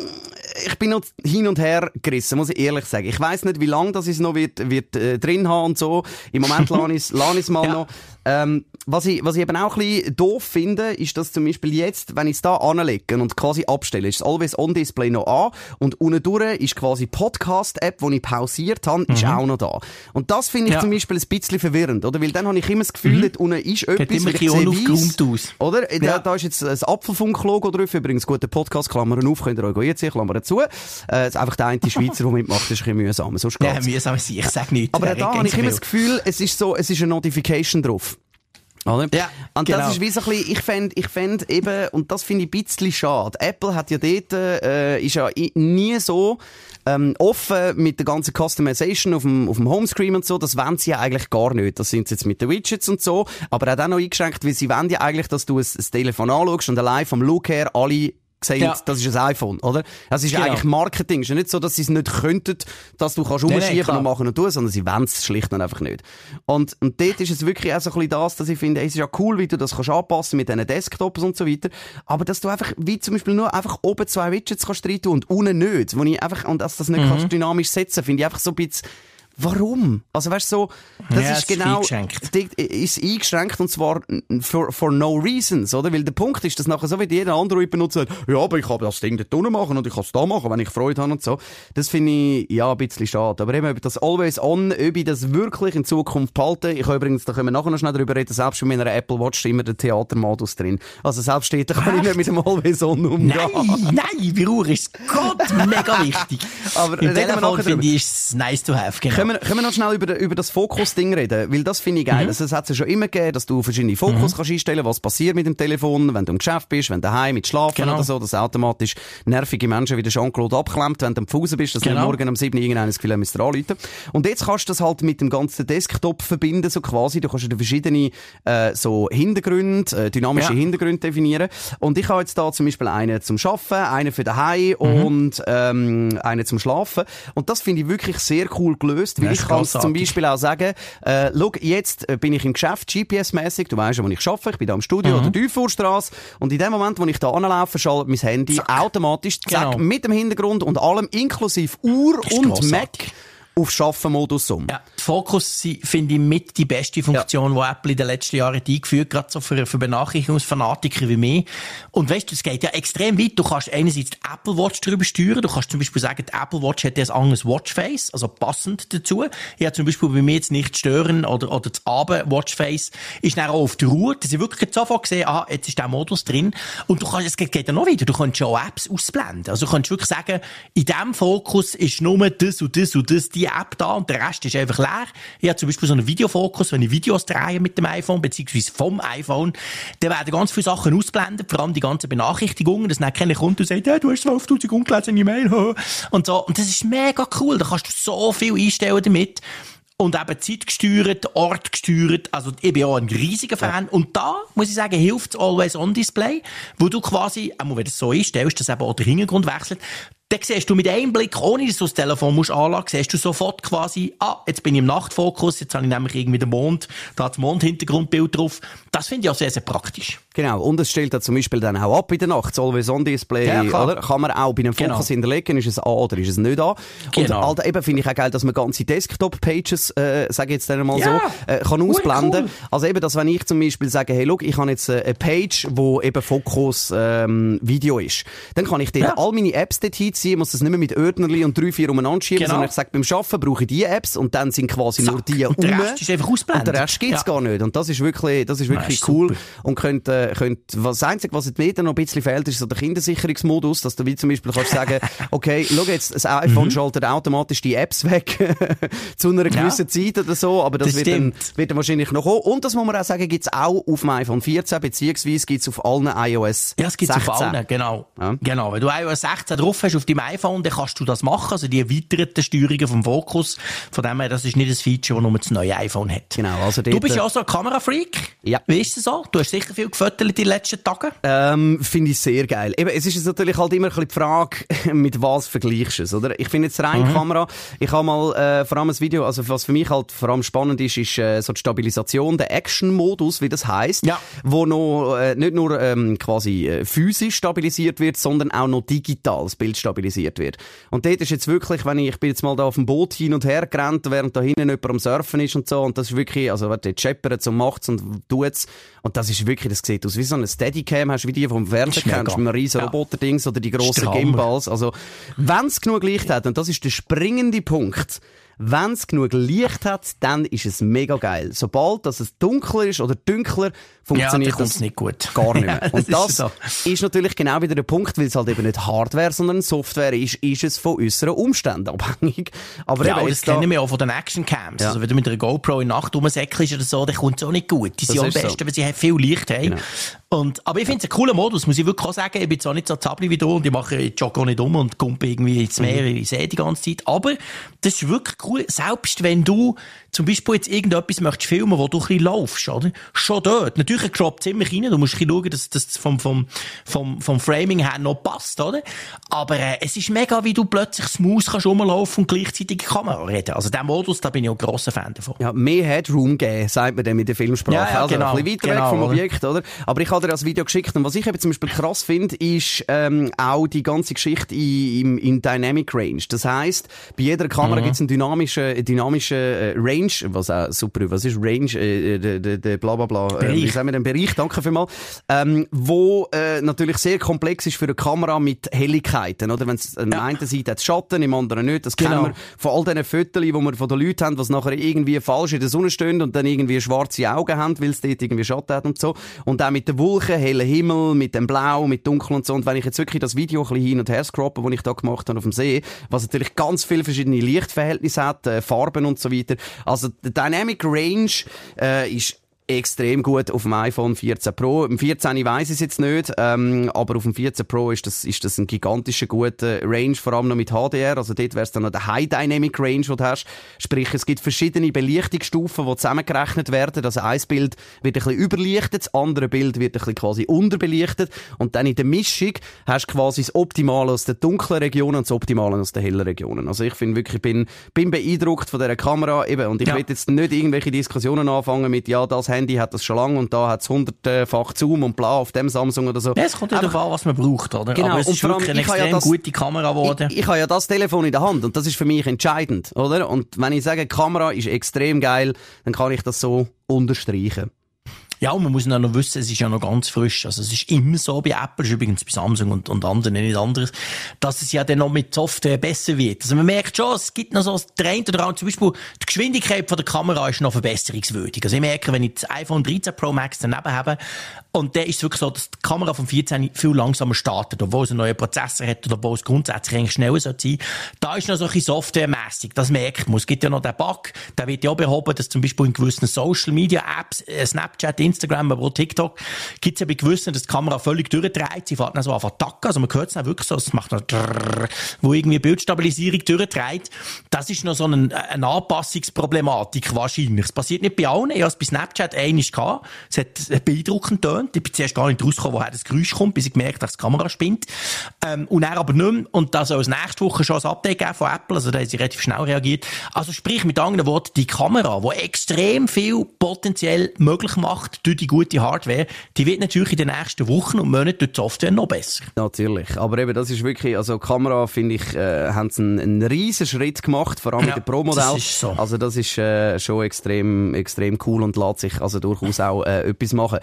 ich bin noch hin und her gerissen, muss ich ehrlich sagen. Ich weiß nicht, wie lange das es noch wird, wird äh, drin haben und so. Im Moment lasse ich es mal Ja. noch. Ähm, was ich, was ich eben auch ein bisschen doof finde, ist, dass zum Beispiel jetzt, wenn ich es da anlege und quasi abstelle, ist das Always-On-Display noch an und unten durch ist quasi Podcast-App, die ich pausiert habe, ist auch noch da. Und das finde ich Mhm. Ja. Mhm. zum Beispiel ein bisschen verwirrend, oder? Weil dann habe ich immer das Gefühl, dort unten ist etwas, Geht immer ich sehe aus. Oder? Da, Ja. da ist jetzt ein Apfelfunk-Logo drauf, übrigens guter Podcast, Klammern auf, könnt ihr euch jetzt sehen, Klammern zu. Äh, es ist einfach der eine Schweizer, der mitmacht, das ist ein bisschen mühsam, sonst Ja, geht's. mühsam sein, ich sag nichts. Aber Ja, da habe ich immer das Gefühl, es ist so, es ist eine Notification drauf. Oder? Ja, und genau. das ist wie so ein bisschen, ich fände, ich fänd eben, und das finde ich ein bisschen schade. Apple hat ja dort, äh, ist ja nie so, ähm, offen mit der ganzen Customization auf dem, auf dem Homescreen und so, das wollen sie ja eigentlich gar nicht. Das sind sie jetzt mit den Widgets und so, aber auch dann noch eingeschränkt, weil sie wollen ja eigentlich, dass du ein, ein Telefon anschaust und allein vom Look her alle sehen, Ja. das ist ein iPhone, oder? Das ist ja Genau. eigentlich Marketing. Es ist ja nicht so, dass sie es nicht könnten, dass du kannst umschieben klar. und machen und tun, sondern sie wollen es schlicht und einfach nicht. Und, und dort ist es wirklich auch so ein bisschen das, dass ich finde, es ist ja cool, wie du das kannst anpassen mit diesen Desktops und so weiter, aber dass du einfach, wie zum Beispiel nur einfach oben zwei Widgets kannst rein tun und unten nicht, wo ich einfach, und dass das nicht Mhm. kannst dynamisch setzen, finde ich einfach so ein bisschen, Warum? Also weißt du, so, das Ja, ist es ist genau, eingeschränkt. die- ist eingeschränkt und zwar for, for no reasons, oder? Weil der Punkt ist, dass nachher so wie jeder andere benutzt, ja, aber ich kann das Ding dort unten machen und ich kann es da machen, wenn ich Freude habe und so. Das finde ich, ja, ein bisschen schade. Aber eben, ob das Always On, ob ich das wirklich in Zukunft behalte, ich kann übrigens, da können wir nachher noch schnell drüber reden, selbst bei meiner Apple Watch ist immer der Theatermodus drin. Also selbst steht, da kann ich nicht mit dem Always On umgehen. Nein, nein, bei Uhr ist Gott mega wichtig. *laughs* Aber Im reden wir finde ich es nice to have, genau. Können wir, können wir noch schnell über, über das Fokus-Ding reden? Weil das finde ich geil. Also, es hat es ja schon immer gegeben, dass du verschiedene Fokus kannst einstellen was passiert mit dem Telefon, wenn du im Geschäft bist, wenn du daheim mit Schlafen Genau. oder so, dass automatisch nervige Menschen wie der Jean-Claude abklemmt, wenn du am Fuß bist, dass du Genau. nicht morgen um 7 Uhr irgendein Gefühl haben, müsst anrufen. Und jetzt kannst du das halt mit dem ganzen Desktop verbinden, so quasi. Du kannst ja verschiedene äh, so Hintergründe, äh, dynamische Ja. Hintergründe definieren. Und ich habe jetzt da zum Beispiel einen zum Schaffen, einen für daheim Mhm. und ähm, einen zum Schlafen. Und das finde ich wirklich sehr cool gelöst, weil Ja, ich kann zum grossartig. Beispiel auch sagen, äh, schau, jetzt äh, bin ich im Geschäft, GPS-mäßig, du weißt ja, wo ich arbeite, ich bin da im Studio Mhm. oder Dufourstrasse und in dem Moment, wo ich da anlaufe, schaltet mein Handy automatisch, zack, Genau. mit dem Hintergrund und allem, inklusive Uhr und grossartig. Mac, auf Schaffen-Modus um. Ja, sie- finde ich mit die beste Funktion, die Apple in den letzten Jahren hat eingeführt gerade so für, für Benachrichtigungsfanatiker wie mich. Und weißt du, es geht ja extrem weit. Du kannst einerseits die Apple Watch darüber steuern. Du kannst zum Beispiel sagen, die Apple Watch hat ja ein anderes Watchface, also passend dazu. Ich habe zum Beispiel bei mir jetzt nicht stören oder, oder das Abend Watchface ist dann auch auf der Ruhe, dass ich wirklich sofort gesehen ah, jetzt ist der Modus drin. Und du kannst, es geht, geht ja noch weiter. Du kannst schon Apps ausblenden. Also du kannst wirklich sagen, in diesem Fokus ist nur das und das und das, die App da und der Rest ist einfach leer. Ich habe zum Beispiel so einen Videofokus, wenn ich Videos drehe mit dem iPhone, beziehungsweise vom iPhone, dann werden ganz viele Sachen ausblendet, vor allem die ganzen Benachrichtigungen, dass dann keiner kommt und sagt, hey, du hast 12'000 ungelesene Mail, hä? und so. Und das ist mega cool, da kannst du so viel einstellen damit. Und eben zeitgesteuert, ortgesteuert. Also, ich bin auch ein riesiger Fan. Und da, muss ich sagen, hilft das Always-On-Display, wo du quasi, einmal wenn du es so einstellst, dass eben auch der Hintergrund wechselt, dann siehst du mit einem Blick, ohne dass du das Telefon musst anlagen, siehst du sofort quasi, ah, jetzt bin ich im Nachtfokus, jetzt habe ich nämlich irgendwie den Mond, da hat das Mondhintergrundbild drauf. Das finde ich auch sehr, sehr praktisch. Genau, und es stellt da zum Beispiel dann auch ab in der Nacht, das Always-On-Display, Ja, oder? Kann man auch bei einem Genau. Fokus hinterlegen, ist es an oder ist es nicht an. Genau. Und Alter, eben finde ich auch geil, dass man ganze Desktop-Pages, äh, sage ich jetzt dann mal Ja, so, äh, kann ausblenden. cool. Also eben, dass wenn ich zum Beispiel sage, hey, look, ich habe jetzt äh, eine Page, wo eben Fokus ähm, Video ist, dann kann ich dort Ja. all meine Apps hinziehen, muss das nicht mehr mit Ordnerli und drei, vier umeinander schieben, Genau. sondern ich sage, beim Arbeiten brauche ich die Apps und dann sind quasi nur Zack. die Und der rum. Rest ist einfach ausblendet. Und der Rest gibt's Ja. gar nicht. Und das ist wirklich, das ist wirklich ist cool. super. Und könnt, äh, könnt, was, das Einzige, was jetzt mir dann noch ein bisschen fehlt, ist so der Kindersicherungsmodus, dass du wie zum Beispiel kannst sagen, *laughs* okay, schau jetzt, das iPhone schaltet automatisch die Apps weg, *laughs* zu einer gewissen Zeit oder so, aber das, Das wird, dann, wird dann wahrscheinlich noch kommen. Und das muss man auch sagen, gibt's auch auf dem iPhone 14, beziehungsweise gibt's auf allen iOS Ja, es gibt 16. auf allen, genau. Ja. Genau. Wenn du iOS 16 drauf hast auf deinem iPhone, dann kannst du das machen. Also die erweiterten Steuerungen vom Fokus. Von dem her, das ist nicht ein Feature, das nur das neue iPhone hat. Genau, also Du bist äh, ja auch so ein Kamerafreak. Ja. Wie ist das so? Du hast sicher viel gefotogt in den letzten Tagen. Ähm, finde ich sehr geil. Eben, es ist natürlich halt immer ein bisschen die Frage, *laughs* mit was vergleichst du es, oder? Ich finde jetzt rein Kamera, ich habe mal äh, vor allem ein Video, also was für mich halt vor allem spannend ist, ist äh, so die Stabilisation, der Action-Modus, wie das heißt, Ja. wo noch äh, nicht nur ähm, quasi äh, physisch stabilisiert wird, sondern auch noch digital das Bild stabilisiert wird. Und dort ist jetzt wirklich, wenn ich, ich bin jetzt mal da auf dem Boot hin und her gerannt, während da hinten jemand am Surfen ist und so, und das ist wirklich, also warte, scheppert und macht's und tut's, und das ist wirklich, das sieht aus wie so eine Steadicam, hast du wie die vom Fernsehen kennst, mit einem riesen Ja. Roboter-Dings oder die grossen. Gimbals. Also, wenn's genug Licht hat, und das ist der springende Punkt, wenn's genug Licht hat, dann ist es mega geil. Sobald dass es dunkler ist oder dunkler, funktioniert kommt's das nicht gut. gar nicht mehr. *laughs* Ja, Und das das ist so. ist natürlich genau wieder der Punkt, weil es halt eben nicht Hardware, sondern Software ist, ist es von unseren Umständen abhängig. Aber Ja, eben das da, kennen wir auch von den Actioncams. Ja. Also wenn du mit einer GoPro in der Nacht rumsäckelst oder so, dann kommt es auch nicht gut. Die Das sind am ist so. besten, weil sie viel Licht haben. Genau. Und, aber ich finde es ein cooler Modus, muss ich wirklich auch sagen. Ich bin zwar nicht so zabli wie du und ich mache, ich jogge auch nicht um und kumpe irgendwie ins Meer, Mhm. ich sehe die ganze Zeit. Aber das ist wirklich cool. Selbst wenn du zum Beispiel jetzt irgendetwas möchtest filmen, wo du ein bisschen laufst, oder? Schon dort. Natürlich ein Crop ziemlich rein. Du musst ein bisschen schauen, dass das vom, vom, vom, vom Framing her noch passt, oder? Aber äh, es ist mega, wie du plötzlich smooth kannst rumlaufen und gleichzeitig Kamera reden. Also der Modus, da bin ich auch ein grosser Fan davon. ja, mehr Headroom geben, sagt man dann mit der Filmsprache. Ja, ja, also genau, ein bisschen weiter genau, weg vom? Objekt, oder? Aber ich habe dir das Video geschickt und was ich eben zum Beispiel krass finde, ist ähm, auch die ganze Geschichte in, in, in Dynamic Range. Das heißt, bei jeder Kamera mhm. gibt es einen dynamischen, dynamischen äh, Range, was auch super, was ist Range, äh, der, der, der bla bla bla, äh, wie sagen wir den Bereich, danke vielmals, ähm, wo äh, natürlich sehr komplex ist für eine Kamera mit Helligkeiten, oder? Wenn es an ja. einen Seite hat Schatten, im anderen nicht, das genau. kennen wir von all diesen Fotos, die wir von den Leuten haben, was nachher irgendwie falsch in der Sonne stehen und dann irgendwie schwarze Augen haben, weil es dort irgendwie Schatten hat und so. Und auch mit den Wolken, hellen Himmel, mit dem Blau, mit Dunkel und so. Und wenn ich jetzt wirklich das Video ein bisschen hin und her scroppe, das ich da gemacht habe auf dem See, was natürlich ganz viele verschiedene Lichtverhältnisse hat, äh, Farben und so weiter. Also, die Dynamic Range äh, ist extrem gut auf dem iPhone 14 Pro. Im 14 weiß ich es jetzt nicht, ähm, aber auf dem 14 Pro ist das, ist das ein gigantischer guter Range, vor allem noch mit HDR. Also dort wäre es dann noch der High Dynamic Range, den du hast. Sprich, es gibt verschiedene Belichtungsstufen, die zusammengerechnet werden. Also ein Bild wird ein bisschen überlichtet, das andere Bild wird ein bisschen quasi unterbelichtet und dann in der Mischung hast du quasi das Optimale aus den dunklen Regionen und das Optimale aus den hellen Regionen. Also ich finde wirklich, bin, bin beeindruckt von dieser Kamera eben und ich ja. will jetzt nicht irgendwelche Diskussionen anfangen mit, ja, das Handy hat das schon lange und da hat es hundertfach Zoom und bla auf dem Samsung oder so. Es kommt ja darauf an, was man braucht, oder? Genau. Aber es ist wirklich eine extrem ja das, gute Kamera geworden. Ich, ich habe ja das Telefon in der Hand und das ist für mich entscheidend, oder? Und wenn ich sage, die Kamera ist extrem geil, dann kann ich das so unterstreichen. Ja, und man muss noch wissen, es ist ja noch ganz frisch. Also es ist immer so bei Apple, ist übrigens bei Samsung und, und anderen nicht anderes, dass es ja dann noch mit Software besser wird. Also man merkt schon, es gibt noch so das Trend oder auch zum Beispiel die Geschwindigkeit von der Kamera ist noch verbesserungswürdig. Also ich merke, wenn ich das iPhone 13 Pro Max daneben habe und der ist wirklich so, dass die Kamera vom 14 viel langsamer startet, obwohl es einen neuen Prozessor hat oder obwohl es grundsätzlich eigentlich schneller sein sollte. Da ist noch so ein bisschen softwaremässig. Das merkt man. Es gibt ja noch den Bug, der wird ja auch behoben, dass zum Beispiel in gewissen Social Media Apps, äh, Snapchat, Instagram, aber auch TikTok, gibt es ja bei gewissen, dass die Kamera völlig durchdreht. Sie fährt dann so an tacken. Also man hört es auch wirklich so, es macht noch drrr, wo irgendwie Bildstabilisierung durchdreht. Das ist noch so eine, eine Anpassungsproblematik wahrscheinlich. Es passiert nicht bei allen. Ich habe es bei Snapchat einmal gehabt. Es hat beeindruckend getönt. Ich bin zuerst gar nicht rausgekommen, woher das Geräusch kommt, bis ich gemerkt habe, dass die Kamera spinnt. Ähm, und dann aber nicht mehr. Und da soll es nächste Woche schon ein Update geben von Apple. Also da haben sie relativ schnell reagiert. Also sprich mit anderen Worten, die Kamera, die extrem viel potenziell möglich macht durch die gute Hardware, die wird natürlich in den nächsten Wochen und Monaten durch die Software noch besser. Natürlich. Aber eben, das ist wirklich, also Kamera, finde ich, äh, haben sie einen, einen riesen Schritt gemacht, vor allem ja, mit dem Pro-Modell. Das ist so. Also das ist äh, schon extrem, extrem cool und lässt sich also durchaus auch äh, etwas machen.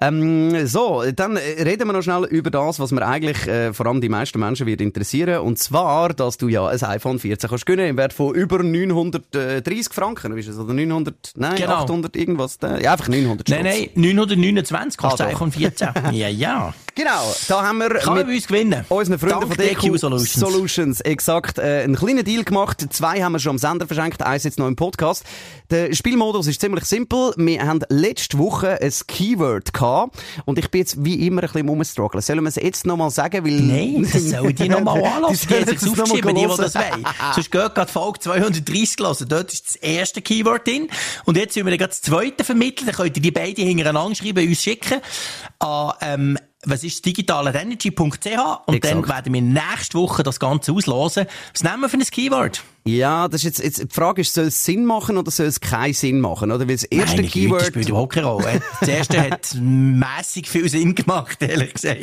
Ähm, so, dann reden wir noch schnell über das, was mir eigentlich äh, vor allem die meisten Menschen wird interessieren. Und zwar, dass du ja ein iPhone 14 kannst gewinnen im Wert von über 930 Franken. Ist es? Oder 900, nein, genau. 800 irgendwas. Ja, einfach 900 Nein, nein, 929 kostet ah, iPhone 14. *laughs* ja, ja. Genau, da haben wir Kann mit uns gewinnen. unseren Freunden von DQ Solutions, Solutions exakt äh, einen kleinen Deal gemacht. Zwei haben wir schon am Sender verschenkt, eins jetzt noch im Podcast. Der Spielmodus ist ziemlich simpel. Wir haben letzte Woche ein Keyword gehabt und ich bin jetzt wie immer ein bisschen rumstrugglen. Sollen wir es jetzt nochmal sagen? Weil Nein, das *laughs* sollen die nochmal anlassen. Die sollen es aufschreiben, die, die das wollen. Sonst geht gerade Folge 230 hören. Dort ist das erste Keyword drin. Und jetzt sollen wir gerade das zweite vermitteln. Dann könnt ihr die beiden hintereinander schreiben, uns schicken an ähm, was ist digitalerenergy.ch und Exakt. dann werden wir nächste Woche das Ganze auslosen. Was nehmen wir für ein Keyword? Ja, das ist jetzt, jetzt die Frage ist, soll es Sinn machen oder soll es keinen Sinn machen? Oder? Weil das erste Meine Keyword... Güte, spielt überhaupt keine Rolle. *laughs* Das erste hat mässig viel Sinn gemacht, ehrlich gesagt.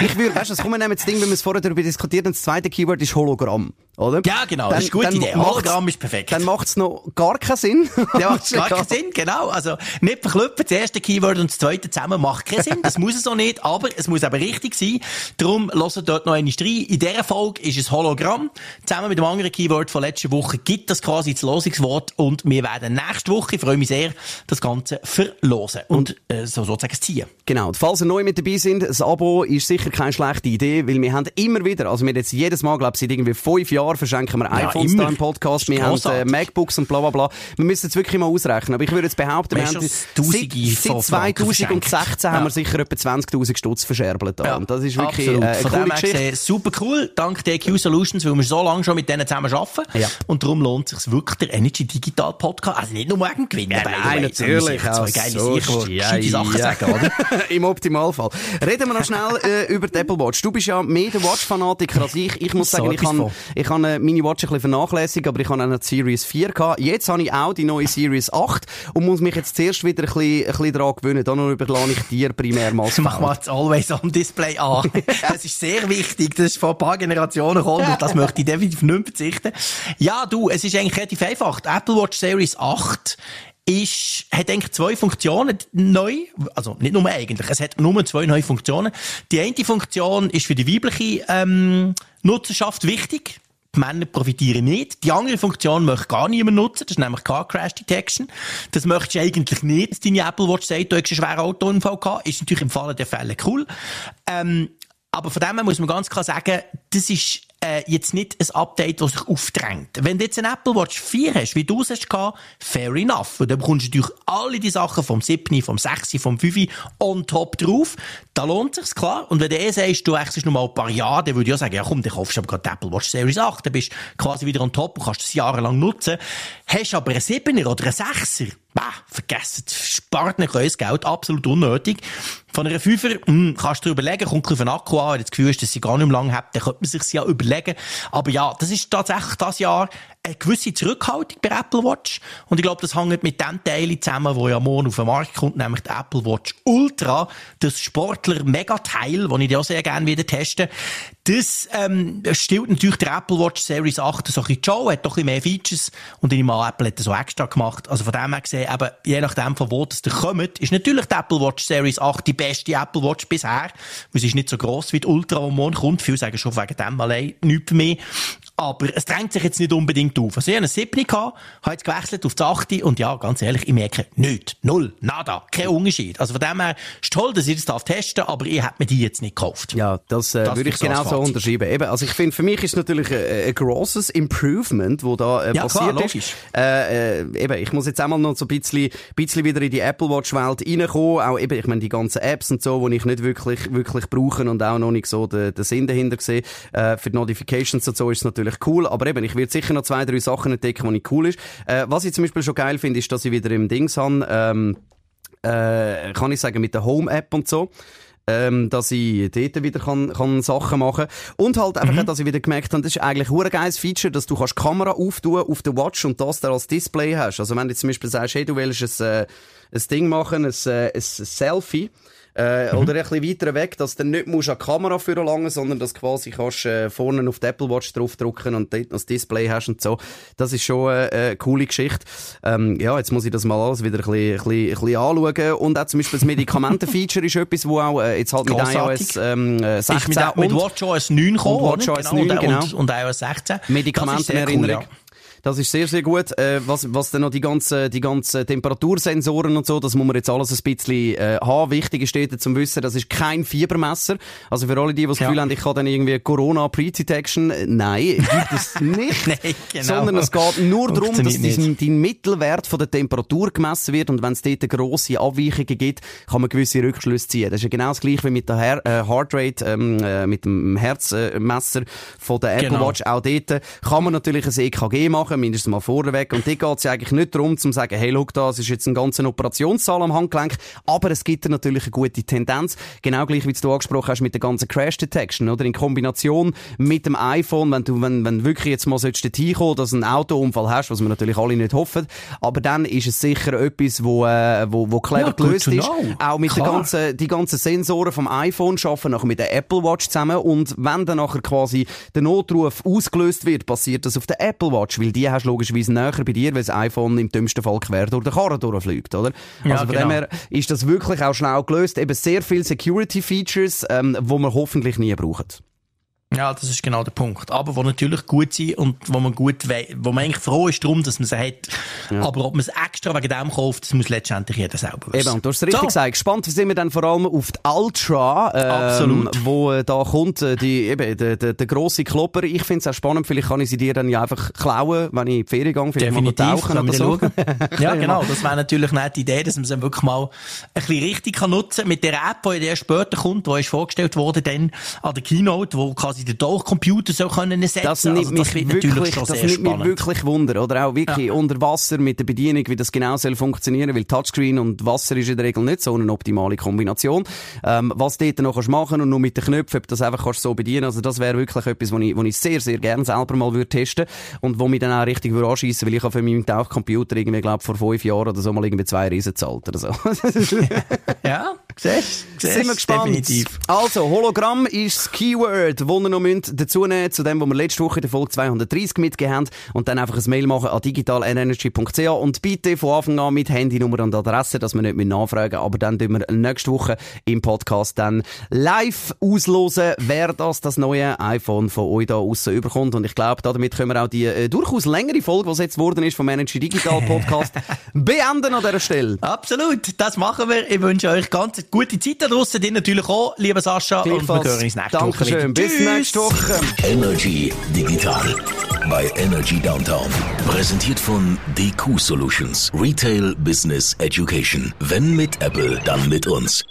Ich würde, weißt du, das kommen wir das Ding, wenn wir es vorher darüber diskutiert haben, das zweite Keyword ist Hologramm. Oder? Ja, genau, dann, das ist eine gute Idee. Hologramm ist perfekt. Dann macht es noch gar keinen Sinn. Ja, macht *laughs* gar keinen Sinn, genau. Also, nicht verklüpfen, das erste Keyword und das zweite zusammen macht keinen Sinn. Das muss es auch nicht, aber es muss aber richtig sein. Darum, hört dort noch eine rein. In dieser Folge ist es Hologramm. Zusammen mit dem anderen Keyword von letzter Woche gibt das quasi das Losungswort und wir werden nächste Woche, ich freue mich sehr, das Ganze verlosen und, äh, so sozusagen ziehen. Genau. Und falls ihr neu mit dabei sind, das Abo ist sicher keine schlechte Idee, weil wir haben immer wieder, also wir jetzt jedes Mal, glaube ich, seit irgendwie fünf Jahren verschenken wir ja, iPhones da im Podcast, wir haben äh, MacBooks und bla bla bla. Wir müssen jetzt wirklich mal ausrechnen, aber ich würde jetzt behaupten, wir, wir haben seit, seit 2016 haben wir sicher etwa 20'000 Stutz verscherbelt. Ja, und das ist wirklich äh, eine Von coole Geschichte. super cool, dank DQ Solutions, weil wir so lange schon mit denen zusammen arbeiten. Ja. Und darum lohnt es sich wirklich, der Energy Digital Podcast, also nicht nur wegen Gewinnen, Ja, nein, natürlich zwei auch geile so die ja, gescheite Sachen ja. sagen, oder? *laughs* Im Optimalfall. Reden wir noch schnell äh, über die Apple Watch. Du bist ja mehr der Watch-Fanatiker als ich. Ich muss So sagen, ich kann, ich kann äh, meine Watch ein bisschen vernachlässigt, aber ich habe die Series 4 gehabt. Jetzt habe ich auch die neue Series 8 und muss mich jetzt zuerst wieder ein bisschen, ein bisschen daran gewöhnen. Da noch überlasse ich dir primär mal *laughs* Mach mal das Always-on-Display an. *laughs* Das ist sehr wichtig. Das ist vor ein paar Generationen gekommen und das möchte ich definitiv nicht verzichten. Ja, du, es ist eigentlich relativ einfach. Die Apple Watch Series 8 ist, hat eigentlich zwei Funktionen neu. Also nicht nur eigentlich. Es hat nur zwei neue Funktionen. Die eine Funktion ist für die weibliche ähm, Nutzerschaft wichtig. Die Männer profitieren nicht. Die andere Funktion möchte gar niemand nutzen. Das ist nämlich Car Crash Detection. Das möchtest du eigentlich nicht, dass deine Apple Watch sagt, du hast einen schweren Autounfall gehabt. Ist natürlich im Falle der Fälle cool. Ähm, aber von dem her muss man ganz klar sagen, das ist äh, jetzt nicht ein Update, das sich aufdrängt. Wenn du jetzt eine Apple Watch 4 hast, wie du es hast fair enough. Und dann bekommst du natürlich alle die Sachen vom 7, vom 6, vom 5 on top drauf. Da lohnt sich's klar. Und wenn du eh sagst, du wechselst noch mal ein paar Jahre, dann würde ich auch sagen, ja komm, dann kaufst du aber gerade Apple Watch Series 8, dann bist du quasi wieder on top und kannst das jahrelang nutzen. Hast aber einen 7er oder einen 6er, bah, vergessen, spart nicht euer Geld, absolut unnötig. Von einer 5er, hm, kannst du dir überlegen, kommt auf den Akku an, wenn du das Gefühl hast, dass sie gar nicht mehr lange hat, dann könnte man sich ja überlegen. Aber ja, das ist tatsächlich das Jahr eine gewisse Zurückhaltung bei Apple Watch. Und ich glaube, das hängt mit dem Teil zusammen, wo ja morgen auf den Markt kommt, nämlich der Apple Watch Ultra, das Sportler-Megateil, das ich dir auch sehr gerne wieder testen. Das ähm, stellt natürlich der Apple Watch Series 8 so ein bisschen Show, hat doch ein bisschen mehr Features und ich mal Apple hat das so extra gemacht. Also von dem her gesehen, eben, je nachdem von wo das da kommt, ist natürlich die Apple Watch Series 8 die beste Apple Watch bisher, weil sie ist nicht so gross wie die Ultra, die morgen kommt. Viele sagen schon wegen dem allein nichts mehr. Aber es drängt sich jetzt nicht unbedingt auf. Also ich hatte einen 7 gehabt, habe jetzt gewechselt auf die 8 und ja, ganz ehrlich, ich merke nichts. Null. Nada. Kein Unterschied. Also von dem her ist toll, dass ich das darf testen aber ich hätte mir die jetzt nicht gekauft. Ja, das, äh, Das würde ich genau das so unterschreiben. Eben, also ich finde, für mich ist es natürlich ein, ein grosses Improvement, wo da äh, Ja, passiert klar, ist. Äh, äh, eben, ich muss jetzt einmal noch so ein bisschen, bisschen wieder in die Apple Watch Welt reinkommen. Auch eben, ich meine, die ganzen Apps und so, die ich nicht wirklich, wirklich brauche und auch noch nicht so den, den Sinn dahinter sehe. Äh, für die Notifications und so ist es natürlich cool. Aber eben, ich werde sicher noch zwei, drei Sachen entdecken, die ich cool ist. Äh, was ich zum Beispiel schon geil finde, ist, dass ich wieder im Dings habe, ähm, äh, kann ich sagen, mit der Home-App und so. Ähm, dass ich dort wieder kann, kann Sachen machen Und halt einfach, dass ich wieder gemerkt habe, das ist eigentlich ein geiles Feature, dass du kannst die Kamera auftun auf der Watch und das dann als Display hast. Also wenn du zum Beispiel sagst, hey, du willst ein, äh, ein Ding machen, ein, äh, ein Selfie, äh, oder ein bisschen weiter weg, dass du nicht musst an die Kamera führen langen, sondern dass quasi kannst äh, vorne auf die Apple Watch draufdrücken und dort das Display hast und so. Das ist schon äh, eine coole Geschichte. Ähm, ja, jetzt muss ich das mal alles wieder ein bisschen, ein bisschen, ein bisschen anschauen. Und auch zum Beispiel das Medikamenten-Feature *laughs* ist etwas, wo auch äh, jetzt halt mit Grossartig. iOS ähm, äh, 16 Ist mit, mit und WatchOS 9 gekommen, und WatchOS? 9, genau. Und, und iOS 16. Medikamentenerinnerung. Das ist sehr cool, ja. Das ist sehr, sehr gut. Äh, was, was dann noch die ganzen, die ganzen Temperatursensoren und so, das muss man jetzt alles ein bisschen äh, haben. Wichtig ist dort zum Wissen, das ist kein Fiebermesser. Also für alle die, die das Ja. Gefühl haben, ich kann dann irgendwie Corona Pre-Detection, äh, nein, gibt es *laughs* nicht. Nein, genau. Sondern es geht nur darum, dass dein, dein Mittelwert von der Temperatur gemessen wird und wenn es dort grosse Abweichungen gibt, kann man gewisse Rückschlüsse ziehen. Das ist ja genau das gleiche wie mit der Her äh, Heartrate, ähm, äh, mit dem Herzmesser von der Apple Genau. Watch. Auch dort kann man natürlich ein EKG machen, mindestens mal vorweg. Und dort geht es ja eigentlich nicht darum, zu sagen, hey, schau da, es ist jetzt ein ganzer Operationssaal am Handgelenk, aber es gibt natürlich eine gute Tendenz. Genau gleich, wie du angesprochen hast mit der ganzen Crash Detection, oder? In Kombination mit dem iPhone, wenn du, wenn, wenn wirklich jetzt mal solltest dorthin kommen, dass du einen Autounfall hast, was wir natürlich alle nicht hoffen, aber dann ist es sicher etwas, wo, äh, wo, wo clever Ja, gelöst ist. know. Auch mit den Klar. ganzen, die ganzen Sensoren vom iPhone arbeiten nachher mit der Apple Watch zusammen und wenn dann nachher quasi der Notruf ausgelöst wird, passiert das auf der Apple Watch, weil die hast du logischerweise näher bei dir, weil das iPhone im dümmsten Fall quer durch den Karren durchfliegt, oder? Ja, also von dem genau. her ist das wirklich auch schnell gelöst. Eben sehr viele Security Features, ähm, wo man hoffentlich nie brauchen. Ja, das ist genau der Punkt. Aber wo natürlich gut sind und wo man gut wei- wo man eigentlich froh ist darum, dass man sie hat. Aber ob man es extra wegen dem kauft, das muss letztendlich jeder selber wissen. Eben, und du hast es richtig So. gesagt. Gespannt sind wir dann vor allem auf die Ultra, ähm, Absolut. wo äh, da kommt, äh, die, eben, der, der, der grosse Klopper. Ich finde es auch spannend, vielleicht kann ich sie dir dann ja einfach klauen, wenn ich in die Ferien gehe, vielleicht mal Definitiv, tauchen können oder so. *laughs* ja, genau. Das wäre natürlich nicht die Idee, dass man sie wirklich mal ein bisschen richtig kann nutzen Mit der App, die ja erst später kommt, die ist vorgestellt worden dann an der Keynote, wo quasi den Tauchcomputer so können ersetzen. Das nimmt also, mich wird wirklich, das nimmt mich spannend. wirklich Wunder. Oder auch wirklich Ja. unter Wasser mit der Bedienung, wie das genau soll funktionieren, weil Touchscreen und Wasser ist in der Regel nicht so eine optimale Kombination. Ähm, was dort noch kannst machen und nur mit den Knöpfen, ob du das einfach kannst so bedienen, also das wäre wirklich etwas, was ich, was ich sehr, sehr gerne selber mal würde testen und wo mich dann auch richtig würde anschiessen, weil ich habe für meinen Tauchcomputer irgendwie, glaube vor fünf Jahren oder so mal irgendwie zwei Riesen gezahlt oder so. *laughs* Ja, siehst du? Sind wir gespannt. Definitiv. Also, Hologramm ist das Keyword, das ihr noch dazu nehmen zu dem, was wir letzte Woche in der Folge 230 mitgegeben haben. Und dann einfach ein Mail machen an digitalenergy.ch und bitte von Anfang an mit Handynummer und Adresse, dass wir nicht mehr nachfragen Aber dann tun wir nächste Woche im Podcast dann live auslosen, wer das, das neue iPhone von euch da aussen überkommt. Und ich glaube, damit können wir auch die äh, durchaus längere Folge, die jetzt geworden ist vom Energy Digital Podcast, *laughs* beenden an dieser Stelle. Absolut, das machen wir. Ich wünsche euch ganz gute Zeit da draussen. Dir natürlich auch, lieber Sascha. Und wir hören uns nächste Woche wieder. Dankeschön. Bis Tschüss. nächste Woche. Energy Digital bei Energy Downtown. Präsentiert von DQ Solutions. Retail Business Education. Wenn mit Apple, dann mit uns.